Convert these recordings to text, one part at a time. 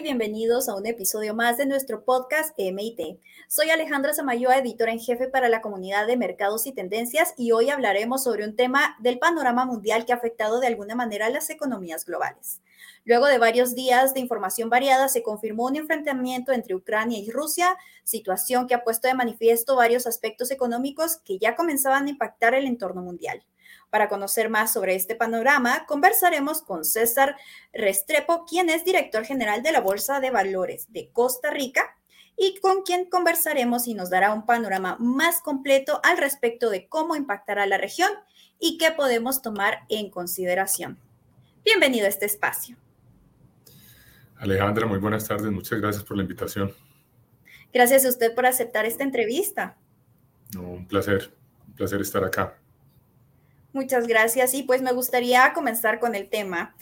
bienvenidos a un episodio más de nuestro podcast MIT. Soy Alejandra Samayoa, editora en jefe para la comunidad de mercados y tendencias, y hoy hablaremos sobre un tema del panorama mundial que ha afectado de alguna manera a las economías globales. Luego de varios días de información variada, se confirmó un enfrentamiento entre Ucrania y Rusia, situación que ha puesto de manifiesto varios aspectos económicos que ya comenzaban a impactar el entorno mundial. Para conocer más sobre este panorama, conversaremos con César Restrepo, quien es director general de la Bolsa de Valores de Costa Rica y con quien conversaremos y nos dará un panorama más completo al respecto de cómo impactará la región y qué podemos tomar en consideración. Bienvenido a este espacio. Alejandra, muy buenas tardes. Muchas gracias por la invitación. Gracias a usted por aceptar esta entrevista. un placer, un placer estar acá. Muchas gracias. Y pues me gustaría comenzar con el tema.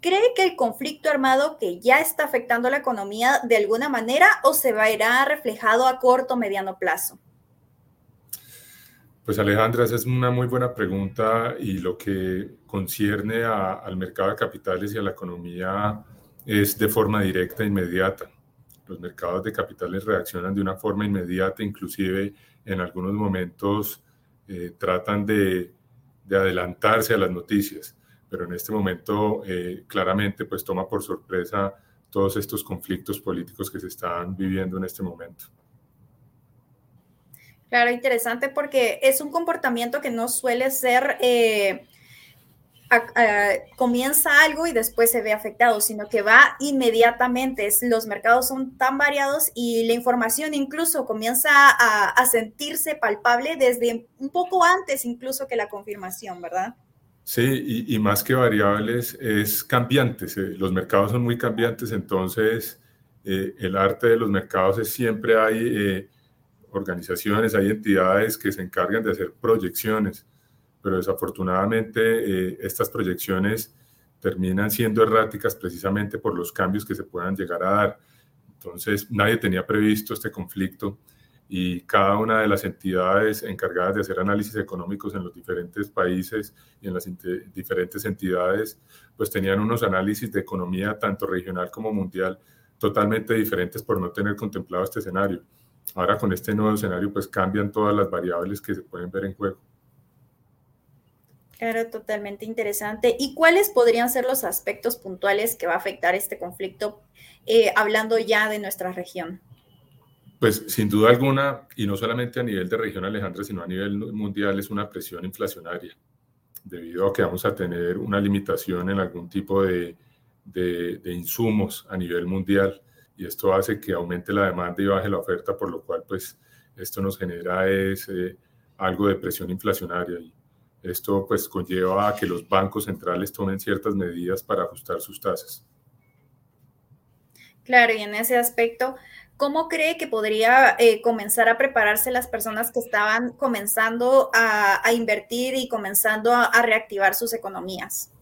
¿Cree que el conflicto armado que ya está afectando la economía de alguna manera o se verá reflejado a corto o mediano plazo? Pues Alejandra, esa es una muy buena pregunta y lo que concierne al mercado de capitales y a la economía es de forma directa e inmediata. Los mercados de capitales reaccionan de una forma inmediata, inclusive en algunos momentos eh, tratan de de adelantarse a las noticias, pero en este momento eh, claramente pues toma por sorpresa todos estos conflictos políticos que se están viviendo en este momento. Claro, interesante porque es un comportamiento que no suele ser eh, comienza algo y después se ve afectado, sino que va inmediatamente. Los mercados son tan variados y la información incluso comienza a, sentirse palpable desde un poco antes incluso que la confirmación, ¿verdad? Sí, y, más que variables es cambiantes. Eh, los mercados son muy cambiantes, entonces eh, el arte de los mercados es siempre hay eh, organizaciones, hay entidades que se encargan de hacer proyecciones pero desafortunadamente eh, estas proyecciones terminan siendo erráticas precisamente por los cambios que se puedan llegar a dar. Entonces, nadie tenía previsto este conflicto y cada una de las entidades encargadas de hacer análisis económicos en los diferentes países y en las diferentes entidades, pues tenían unos análisis de economía tanto regional como mundial totalmente diferentes por no tener contemplado este escenario. Ahora con este nuevo escenario, pues cambian todas las variables que se pueden ver en juego. Claro, totalmente interesante. ¿Y cuáles podrían ser los aspectos puntuales que va a afectar este conflicto, eh, hablando ya de nuestra región? Pues sin duda alguna, y no solamente a nivel de región Alejandra, sino a nivel mundial, es una presión inflacionaria, debido a que vamos a tener una limitación en algún tipo de, de, insumos a nivel mundial, y esto hace que aumente la demanda y baje la oferta, por lo cual pues esto nos genera es, eh, algo de presión inflacionaria. Esto pues conlleva a que los bancos centrales tomen ciertas medidas para ajustar sus tasas. Claro, y en ese aspecto, ¿cómo cree que podría eh, comenzar a prepararse las personas que estaban comenzando a, invertir y comenzando a, reactivar sus economías?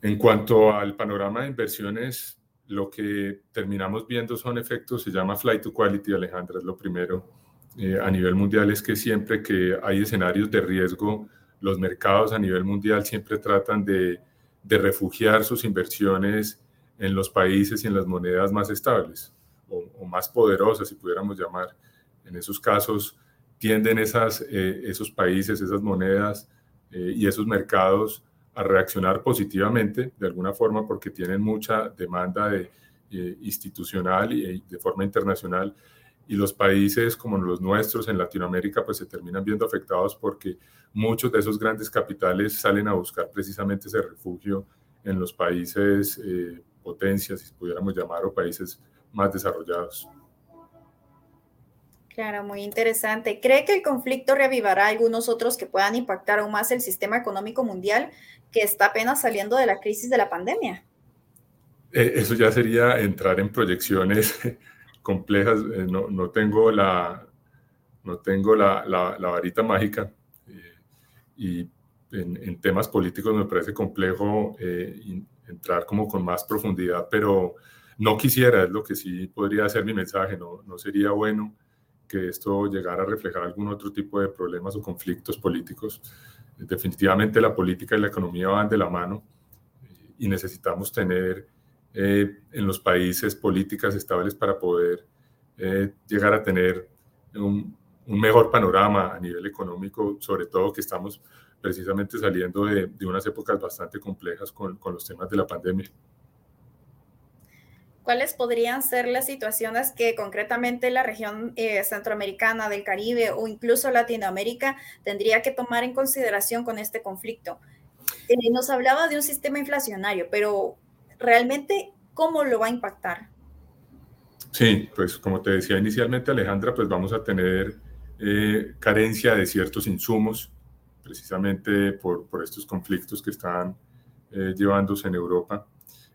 En cuanto al panorama de inversiones, lo que terminamos viendo son efectos, se llama flight to quality, Alejandra, es lo primero eh, a nivel mundial es que siempre que hay escenarios de riesgo, los mercados a nivel mundial siempre tratan de, refugiar sus inversiones en los países y en las monedas más estables o, más poderosas, si pudiéramos llamar. En esos casos tienden esas, eh, esos países, esas monedas eh, y esos mercados a reaccionar positivamente de alguna forma porque tienen mucha demanda de, institucional y de forma internacional y los países como los nuestros en Latinoamérica pues se terminan viendo afectados porque muchos de esos grandes capitales salen a buscar precisamente ese refugio en los países eh, potencias, si pudiéramos llamar, o países más desarrollados. Claro, muy interesante. ¿Cree que el conflicto reavivará algunos otros que puedan impactar aún más el sistema económico mundial que está apenas saliendo de la crisis de la pandemia? Eh, eso ya sería entrar en proyecciones complejas. Eh, no, no, tengo la, no tengo la, la, varita mágica eh, y en, temas políticos me parece complejo eh, entrar como con más profundidad, pero no quisiera, es lo que sí podría ser mi mensaje, no, no sería bueno que esto llegara a reflejar algún otro tipo de problemas o conflictos políticos. Definitivamente la política y la economía van de la mano y necesitamos tener eh, en los países políticas estables para poder eh, llegar a tener un, mejor panorama a nivel económico, sobre todo que estamos precisamente saliendo de, unas épocas bastante complejas con, los temas de la pandemia. ¿Cuáles podrían ser las situaciones que concretamente la región eh, centroamericana, del Caribe o incluso Latinoamérica tendría que tomar en consideración con este conflicto? nos hablaba de un sistema inflacionario, pero realmente, ¿cómo lo va a impactar? Sí, pues como te decía inicialmente Alejandra, pues vamos a tener eh, carencia de ciertos insumos, precisamente por, por estos conflictos que están eh, llevándose en Europa.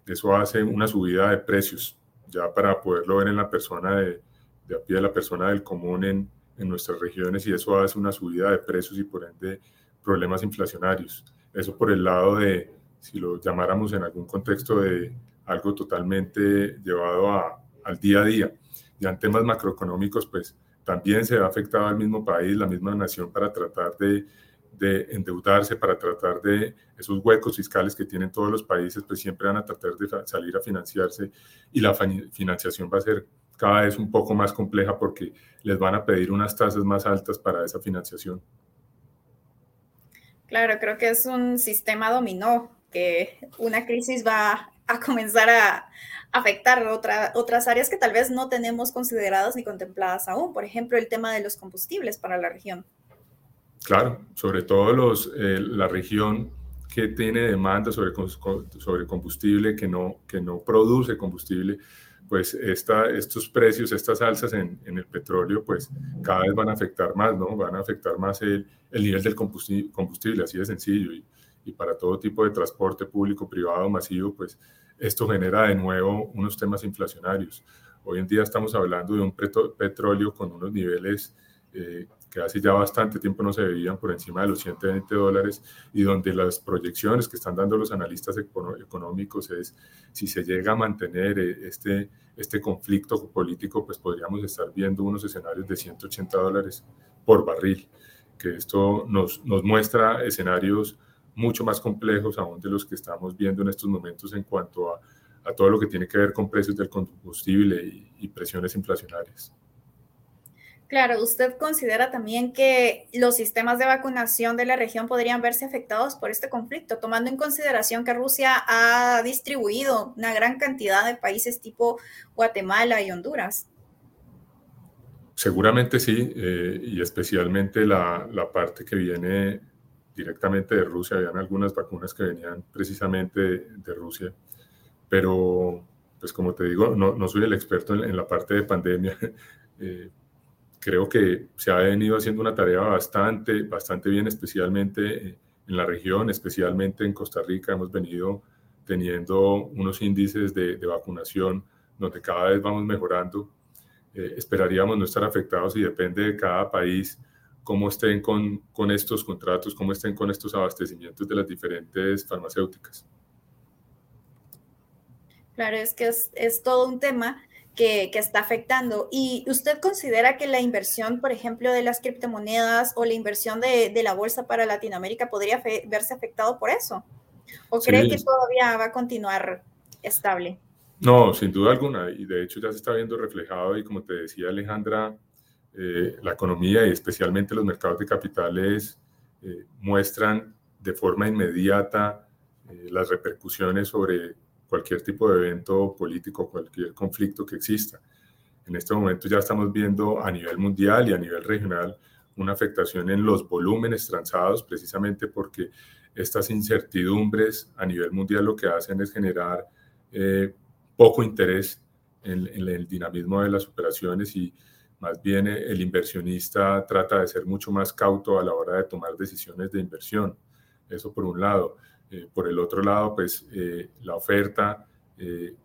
Eso hace una subida de precios, ya para poderlo ver en la persona de, de a pie, la persona del común en, en nuestras regiones, y eso hace una subida de precios y por ende problemas inflacionarios. Eso por el lado de, si lo llamáramos en algún contexto de algo totalmente llevado a, al día a día. Ya en temas macroeconómicos, pues también se ha afectado al mismo país, la misma nación para tratar de, de endeudarse, para tratar de esos huecos fiscales que tienen todos los países, pues siempre van a tratar de salir a financiarse y la financiación va a ser cada vez un poco más compleja porque les van a pedir unas tasas más altas para esa financiación. Claro, creo que es un sistema dominó, que una crisis va a comenzar a afectar otras áreas que tal vez no tenemos consideradas ni contempladas aún. Por ejemplo, el tema de los combustibles para la región. Claro, sobre todo los, eh, la región que tiene demanda sobre, sobre combustible, que no, que no produce combustible, pues esta, estos precios, estas alzas en, el petróleo, pues cada vez van a afectar más, ¿no? Van a afectar más el, el nivel del combustible, combustible, así de sencillo. Y, y para todo tipo de transporte público, privado, masivo, pues esto genera de nuevo unos temas inflacionarios. Hoy en día estamos hablando de un petróleo con unos niveles eh, que hace ya bastante tiempo no se veían por encima de los 120 dólares y donde las proyecciones que están dando los analistas económicos es si se llega a mantener eh, este, este conflicto político, pues podríamos estar viendo unos escenarios de 180 dólares por barril, que esto nos, nos muestra escenarios mucho más complejos aún de los que estamos viendo en estos momentos en cuanto a, a todo lo que tiene que ver con precios del combustible y, y presiones inflacionarias. Claro, ¿usted considera también que los sistemas de vacunación de la región podrían verse afectados por este conflicto, tomando en consideración que Rusia ha distribuido una gran cantidad de países tipo Guatemala y Honduras? Seguramente sí, eh, y especialmente la, la, parte que viene directamente de Rusia, habían algunas vacunas que venían precisamente de, Rusia, pero pues como te digo, no, no soy el experto en, la parte de pandemia. Eh, creo que se ha venido haciendo una tarea bastante, bastante bien, especialmente en la región, especialmente en Costa Rica. Hemos venido teniendo unos índices de, vacunación donde cada vez vamos mejorando. Eh, esperaríamos no estar afectados y depende de cada país cómo estén con, con estos contratos, cómo estén con estos abastecimientos de las diferentes farmacéuticas. Claro, es que es, es todo un tema que, que, está afectando. ¿Y usted considera que la inversión, por ejemplo, de las criptomonedas o la inversión de, de la bolsa para Latinoamérica podría verse afectado por eso? ¿O cree que todavía va a continuar estable? No, sin duda alguna. Y de hecho ya se está viendo reflejado y como te decía Alejandra, eh, la economía y especialmente los mercados de capitales eh, muestran de forma inmediata eh, las repercusiones sobre cualquier tipo de evento político, cualquier conflicto que exista. En este momento ya estamos viendo a nivel mundial y a nivel regional una afectación en los volúmenes transados, precisamente porque estas incertidumbres a nivel mundial lo que hacen es generar poco interés en, en, el dinamismo de las operaciones y más bien eh, el inversionista trata de ser mucho más cauto a la hora de tomar decisiones de inversión. Eso por un lado. Eh, por el otro lado, pues eh, la oferta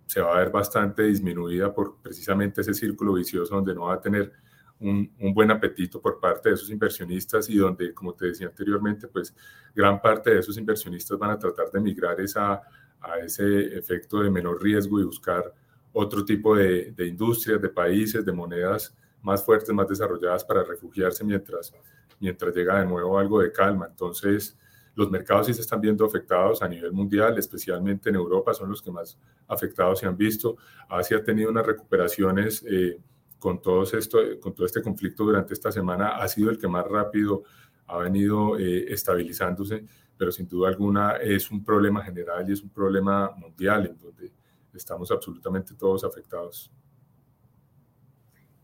se va a ver bastante disminuida por precisamente ese círculo vicioso donde no va a tener un, un, buen apetito por parte de esos inversionistas y donde, como te decía anteriormente, pues gran parte de esos inversionistas van a tratar de migrar esa, a ese efecto de menor riesgo y buscar otro tipo de, de industrias, de países, de monedas más fuertes, más desarrolladas para refugiarse mientras, mientras llega de nuevo algo de calma. Entonces, los mercados sí se están viendo afectados a nivel mundial, especialmente en Europa, son los que más afectados se han visto. Asia ha tenido unas recuperaciones eh, con, todo esto, con todo este conflicto durante esta semana, ha sido el que más rápido ha venido eh, estabilizándose, pero sin duda alguna es un problema general y es un problema mundial en donde estamos absolutamente todos afectados.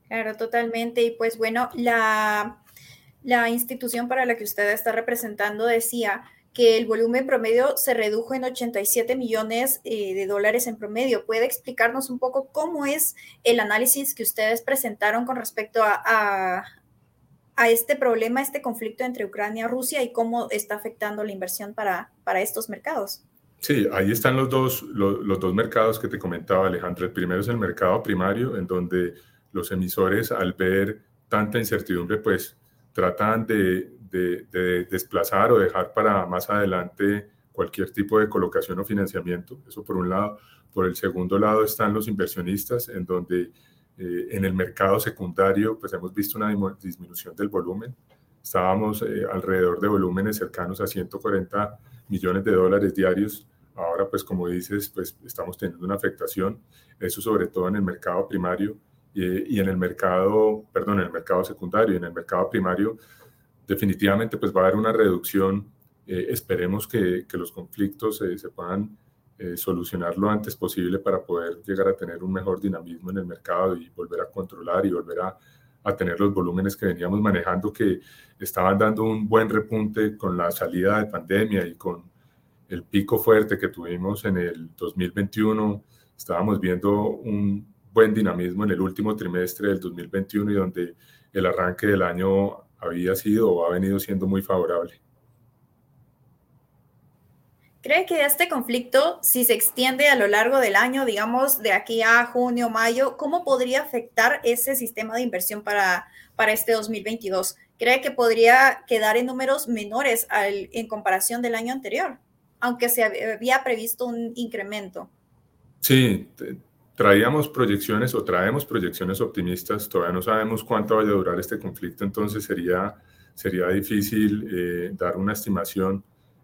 Claro, totalmente. Y pues bueno, la la institución para la que usted está representando decía que el volumen promedio se redujo en 87 millones eh, de dólares en promedio. ¿Puede explicarnos un poco cómo es el análisis que ustedes presentaron con respecto a, a, este problema, este conflicto entre Ucrania y Rusia y cómo está afectando la inversión para, para estos mercados? Sí, ahí están los dos, los, los dos mercados que te comentaba Alejandro. El primero es el mercado primario, en donde los emisores al ver tanta incertidumbre, pues tratan de, desplazar o dejar para más adelante cualquier tipo de colocación o financiamiento. Eso por un lado. Por el segundo lado están los inversionistas, en donde eh, en el mercado secundario pues hemos visto una disminución del volumen. Estábamos eh, alrededor de volúmenes cercanos a 140 millones de dólares diarios. Ahora pues como dices pues estamos teniendo una afectación. Eso sobre todo en el mercado primario y, en el mercado, perdón, en el mercado secundario, en el mercado primario, definitivamente pues va a haber una reducción. Eh, esperemos que, que, los conflictos se puedan eh, solucionar lo antes posible para poder llegar a tener un mejor dinamismo en el mercado y volver a controlar y volver a, a tener los volúmenes que veníamos manejando que estaban dando un buen repunte con la salida de pandemia y con el pico fuerte que tuvimos en el 2021. Estábamos viendo un buen dinamismo en el último trimestre del 2021 y donde el arranque del año había sido o ha venido siendo muy favorable. ¿Cree que este conflicto, si se extiende a lo largo del año, digamos de aquí a junio, mayo, cómo podría afectar ese sistema de inversión para, para este 2022? ¿Cree que podría quedar en números menores al, en comparación del año anterior, aunque se había previsto un incremento? Sí, traíamos proyecciones o traemos proyecciones optimistas, todavía no sabemos cuánto vaya a durar este conflicto, entonces sería, sería difícil eh, dar una estimación.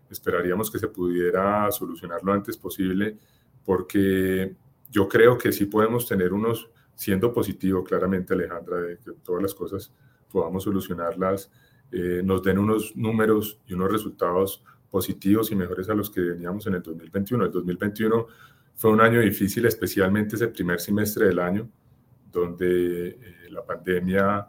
Esperaríamos que se pudiera solucionar lo antes posible, porque yo creo que sí podemos tener unos, siendo positivo claramente Alejandra, de que todas las cosas podamos solucionarlas, eh, nos den unos números y unos resultados positivos y mejores a los que veníamos en el 2021. El 2021 fue un año difícil, especialmente ese primer semestre del año, donde eh, la pandemia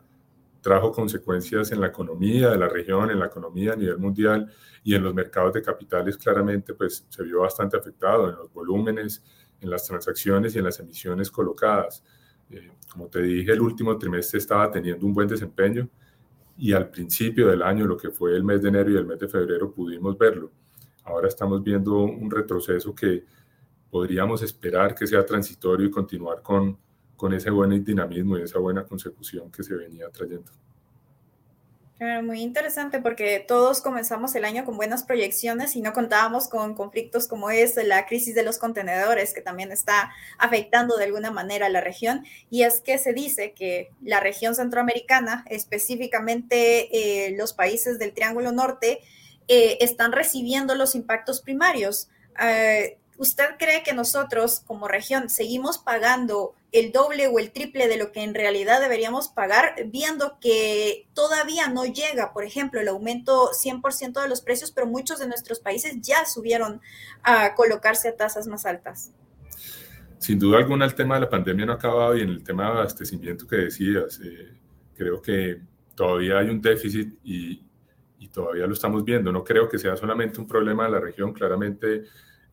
trajo consecuencias en la economía de la región, en la economía a nivel mundial y en los mercados de capitales claramente pues se vio bastante afectado en los volúmenes, en las transacciones y en las emisiones colocadas. Eh, como te dije, el último trimestre estaba teniendo un buen desempeño y al principio del año, lo que fue el mes de enero y el mes de febrero, pudimos verlo. Ahora estamos viendo un retroceso que podríamos esperar que sea transitorio y continuar con, con ese buen dinamismo y esa buena consecución que se venía trayendo. muy interesante porque todos comenzamos el año con buenas proyecciones y no contábamos con conflictos como es la crisis de los contenedores que también está afectando de alguna manera a la región. Y es que se dice que la región centroamericana, específicamente eh, los países del Triángulo Norte, eh, están recibiendo los impactos primarios. Eh, ¿Usted cree que nosotros como región seguimos pagando el doble o el triple de lo que en realidad deberíamos pagar, viendo que todavía no llega, por ejemplo, el aumento 100% de los precios, pero muchos de nuestros países ya subieron a colocarse a tasas más altas? Sin duda alguna el tema de la pandemia no ha acabado y en el tema de abastecimiento que decías, eh, creo que todavía hay un déficit y, y todavía lo estamos viendo. No creo que sea solamente un problema de la región, claramente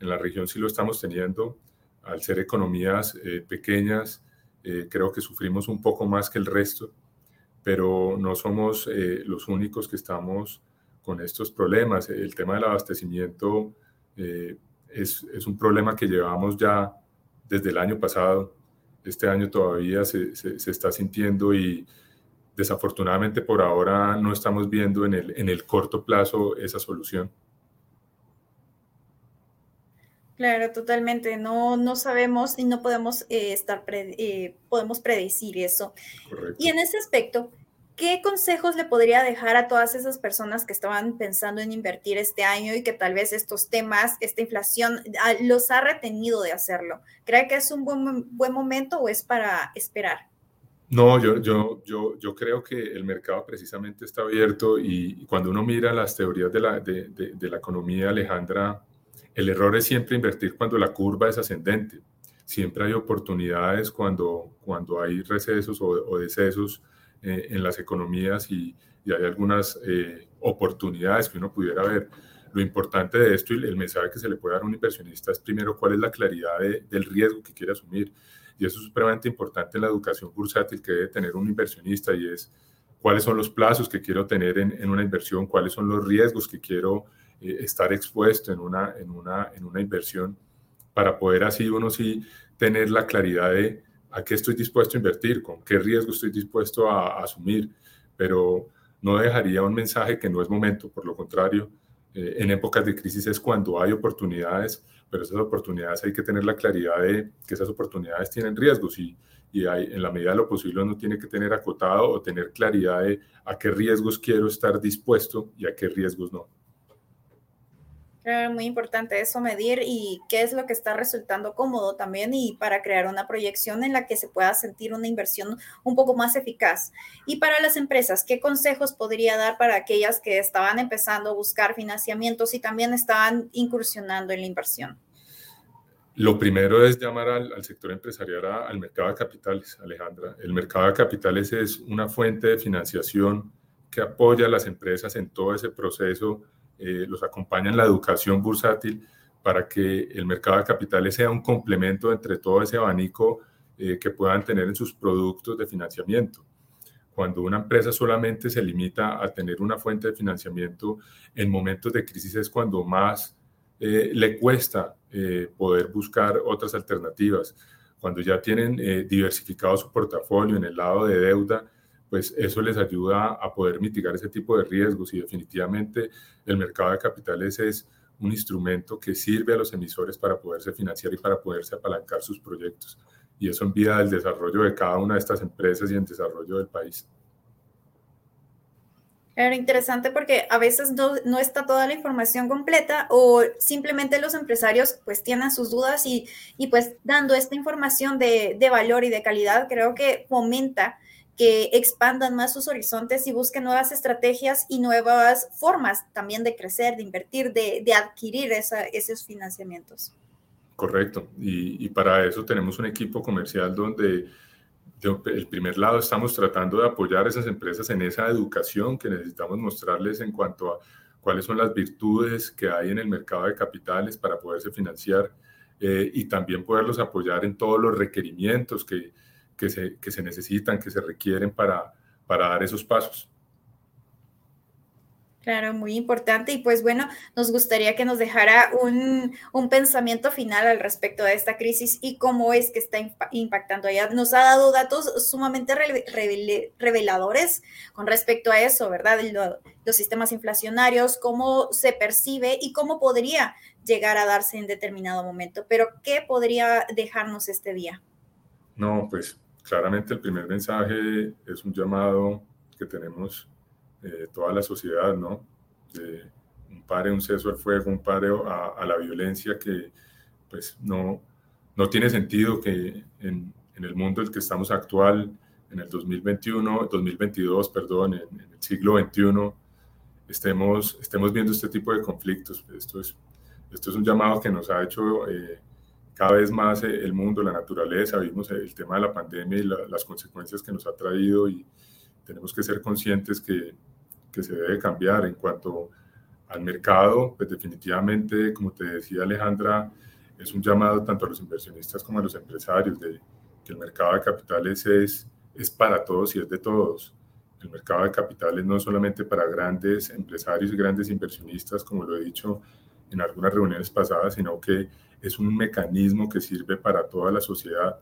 en la región sí lo estamos teniendo. Al ser economías eh, pequeñas, eh, creo que sufrimos un poco más que el resto, pero no somos eh, los únicos que estamos con estos problemas. El tema del abastecimiento es, es, un problema que llevamos ya desde el año pasado. Este año todavía se, se, se está sintiendo y desafortunadamente por ahora no estamos viendo en el, en el corto plazo esa solución. Claro, totalmente. No, no sabemos y no podemos eh, estar, eh, podemos predecir eso. Y en ese aspecto, ¿qué consejos le podría dejar a todas esas personas que estaban pensando en invertir este año y que tal vez estos temas, esta inflación, ah, los ha retenido de hacerlo? ¿Cree que es un buen, buen momento o es para esperar? No, yo, yo, yo, yo creo que el mercado precisamente está abierto y, cuando uno mira las teorías de la, de, de, la economía, Alejandra, el error es siempre invertir cuando la curva es ascendente. Siempre hay oportunidades cuando, cuando hay recesos o, o decesos eh, en las economías y, hay algunas eh, oportunidades que uno pudiera ver. Lo importante de esto y el mensaje que se le puede dar a un inversionista es primero cuál es la claridad del riesgo que quiere asumir. Y eso es supremamente importante en la educación bursátil que debe tener un inversionista y es cuáles son los plazos que quiero tener en, en una inversión, cuáles son los riesgos que quiero eh, estar expuesto en una, en, una, en una inversión para poder así uno sí tener la claridad de a qué estoy dispuesto a invertir, con qué riesgo estoy dispuesto a, asumir, pero no dejaría un mensaje que no es momento, por lo contrario, eh, en épocas de crisis es cuando hay oportunidades, pero esas oportunidades hay que tener la claridad de que esas oportunidades tienen riesgos y, y hay, en la medida de lo posible uno tiene que tener acotado o tener claridad de a qué riesgos quiero estar dispuesto y a qué riesgos no. Claro, muy importante eso, medir y qué es lo que está resultando cómodo también y para crear una proyección en la que se pueda sentir una inversión un poco más eficaz. Y para las empresas, ¿qué consejos podría dar para aquellas que estaban empezando a buscar financiamientos y también estaban incursionando en la inversión? Lo primero es llamar al, sector empresarial, al mercado de capitales, Alejandra. El mercado de capitales es una fuente de financiación que apoya a las empresas en todo ese proceso eh, los acompaña en la educación bursátil para que el mercado de capitales sea un complemento entre todo ese abanico eh, que puedan tener en sus productos de financiamiento. Cuando una empresa solamente se limita a tener una fuente de financiamiento en momentos de crisis es cuando más eh, le cuesta poder buscar otras alternativas. Cuando ya tienen diversificado su portafolio en el lado de deuda, pues eso les ayuda a poder mitigar ese tipo de riesgos y definitivamente el mercado de capitales es un instrumento que sirve a los emisores para poderse financiar y para poderse apalancar sus proyectos. Y eso envía al desarrollo de cada una de estas empresas y en desarrollo del país. Era interesante porque a veces no, no, está toda la información completa o simplemente los empresarios pues tienen sus dudas y, y pues dando esta información de, de, valor y de calidad creo que fomenta que expandan más sus horizontes y busquen nuevas estrategias y nuevas formas también de crecer, de invertir, de, adquirir esos financiamientos. Correcto. Y, para eso tenemos un equipo comercial donde el primer lado estamos tratando de apoyar a esas empresas en esa educación que necesitamos mostrarles en cuanto a cuáles son las virtudes que hay en el mercado de capitales para poderse financiar eh, y también poderlos apoyar en todos los requerimientos que, que se, que se necesitan, que se requieren para, para dar esos pasos. Claro, muy importante. Y pues bueno, nos gustaría que nos dejara un, un, pensamiento final al respecto de esta crisis y cómo es que está impactando allá. Nos ha dado datos sumamente reveladores con respecto a eso, ¿verdad? los sistemas inflacionarios, cómo se percibe y cómo podría llegar a darse en determinado momento. Pero, ¿qué podría dejarnos este día? No, pues claramente el primer mensaje es un llamado que tenemos eh, toda la sociedad, ¿no? De un pare, un ceso al fuego, un pare a, la violencia que pues no, no tiene sentido que en, en, el mundo en el que estamos actual, en el 2021, 2022, perdón, en, el siglo XXI, estemos, estemos viendo este tipo de conflictos. Esto es, esto es un llamado que nos ha hecho... Eh, cada vez más eh, el mundo, la naturaleza, vimos el tema de la pandemia y las consecuencias que nos ha traído y tenemos que ser conscientes que, que, se debe cambiar en cuanto al mercado, pues definitivamente, como te decía Alejandra, es un llamado tanto a los inversionistas como a los empresarios de que el mercado de capitales es, es para todos y es de todos. El mercado de capitales no es solamente para grandes empresarios y grandes inversionistas, como lo he dicho en algunas reuniones pasadas, sino que es un mecanismo que sirve para toda la sociedad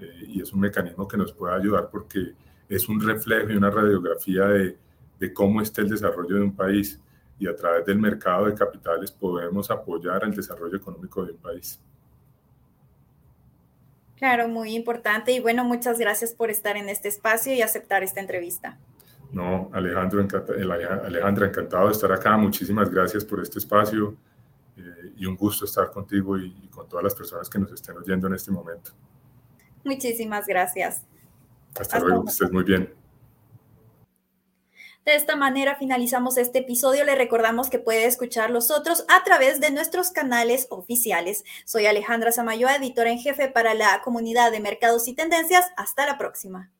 eh, y es un mecanismo que nos puede ayudar porque es un reflejo y una radiografía de, de cómo está el desarrollo de un país y a través del mercado de capitales podemos apoyar el desarrollo económico de un país. Claro, muy importante. Y bueno, muchas gracias por estar en este espacio y aceptar esta entrevista. No, Alejandro, Alejandra, encantado de estar acá. Muchísimas gracias por este espacio eh, y un gusto estar contigo y, y con todas las personas que nos estén oyendo en este momento. Muchísimas gracias. Hasta, luego, que estés muy bien. De esta manera finalizamos este episodio. Le recordamos que puede escuchar los otros a través de nuestros canales oficiales. Soy Alejandra Samayoa, editora en jefe para la comunidad de mercados y tendencias. Hasta la próxima.